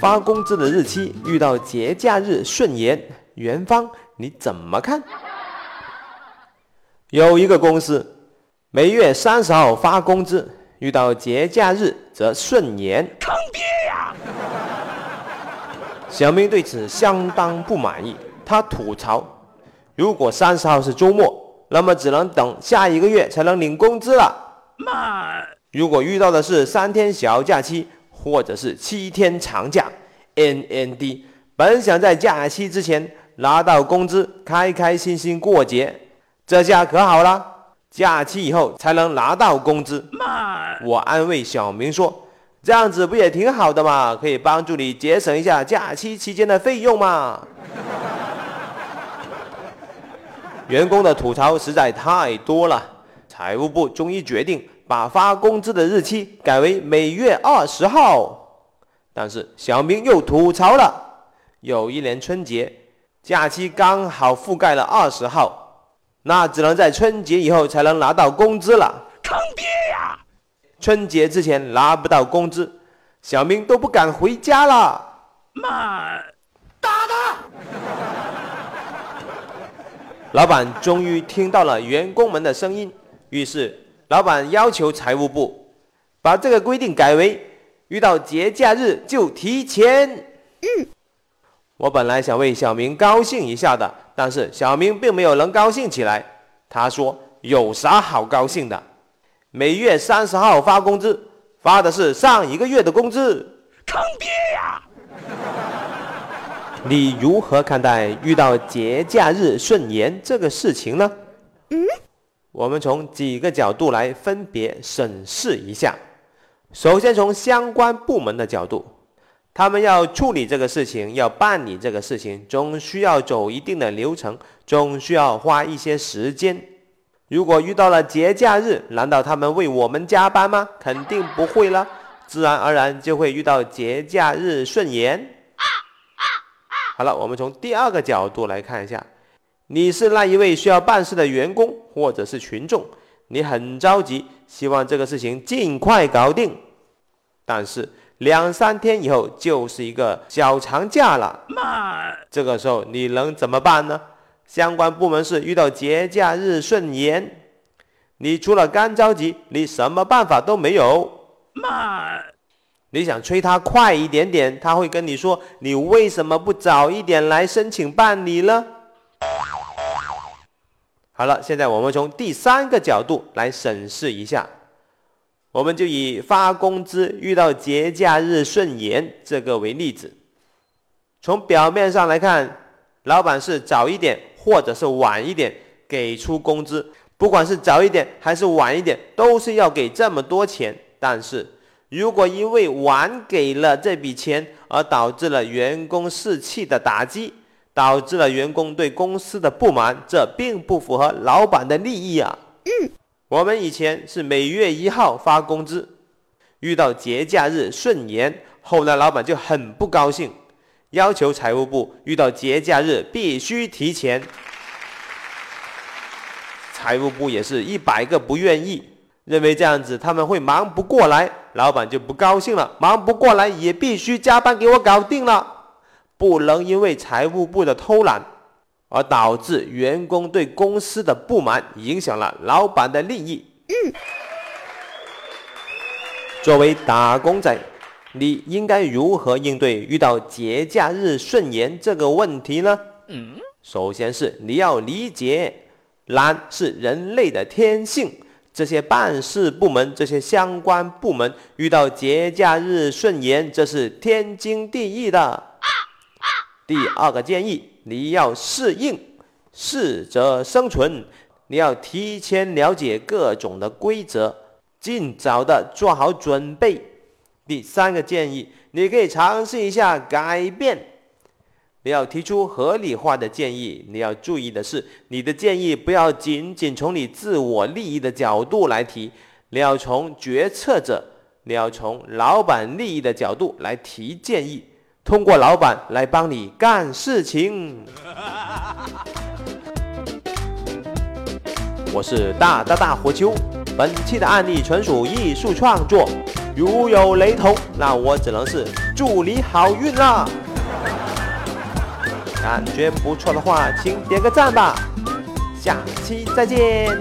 发工资的日期遇到节假日顺延，元芳你怎么看？有一个公司每月三十号发工资，遇到节假日则顺延，坑爹呀！小明对此相当不满意，他吐槽：如果三十号是周末，那么只能等下一个月才能领工资了。妈！如果遇到的是三天小假期，或者是七天长假，NND，本想在假期之前拿到工资，开开心心过节。这下可好了，假期以后才能拿到工资。我安慰小明说：“这样子不也挺好的嘛，可以帮助你节省一下假期期间的费用嘛。”员工的吐槽实在太多了，财务部终于决定把发工资的日期改为每月二十号。但是小明又吐槽了，有一年春节假期刚好覆盖了二十号。那只能在春节以后才能拿到工资了，坑爹呀！春节之前拿不到工资，小明都不敢回家了。妈，打他！老板终于听到了员工们的声音，于是老板要求财务部把这个规定改为遇到节假日就提前。嗯。我本来想为小明高兴一下的，但是小明并没有能高兴起来。他说：“有啥好高兴的？每月三十号发工资，发的是上一个月的工资，坑爹呀！”你如何看待遇到节假日顺延这个事情呢？我们从几个角度来分别审视一下。首先，从相关部门的角度。他们要处理这个事情，要办理这个事情，总需要走一定的流程，总需要花一些时间。如果遇到了节假日，难道他们为我们加班吗？肯定不会了，自然而然就会遇到节假日顺延。好了，我们从第二个角度来看一下，你是那一位需要办事的员工或者是群众，你很着急，希望这个事情尽快搞定，但是。两三天以后就是一个小长假了，这个时候你能怎么办呢？相关部门是遇到节假日顺延，你除了干着急，你什么办法都没有。你想催他快一点点，他会跟你说：“你为什么不早一点来申请办理呢？”好了，现在我们从第三个角度来审视一下。我们就以发工资遇到节假日顺延这个为例子。从表面上来看，老板是早一点或者是晚一点给出工资，不管是早一点还是晚一点，都是要给这么多钱。但是如果因为晚给了这笔钱而导致了员工士气的打击，导致了员工对公司的不满，这并不符合老板的利益啊。嗯。我们以前是每月一号发工资，遇到节假日顺延，后来老板就很不高兴，要求财务部遇到节假日必须提前。财务部也是一百个不愿意，认为这样子他们会忙不过来，老板就不高兴了，忙不过来也必须加班给我搞定了，不能因为财务部的偷懒。而导致员工对公司的不满，影响了老板的利益。嗯，作为打工仔，你应该如何应对遇到节假日顺延这个问题呢？嗯，首先是你要理解，懒是人类的天性。这些办事部门、这些相关部门遇到节假日顺延，这是天经地义的。第二个建议。你要适应，适者生存。你要提前了解各种的规则，尽早的做好准备。第三个建议，你可以尝试一下改变。你要提出合理化的建议。你要注意的是，你的建议不要仅仅从你自我利益的角度来提，你要从决策者，你要从老板利益的角度来提建议。通过老板来帮你干事情。我是大大大火球，本期的案例纯属艺术创作，如有雷同，那我只能是。祝你好运啦！感觉不错的话，请点个赞吧。下期再见。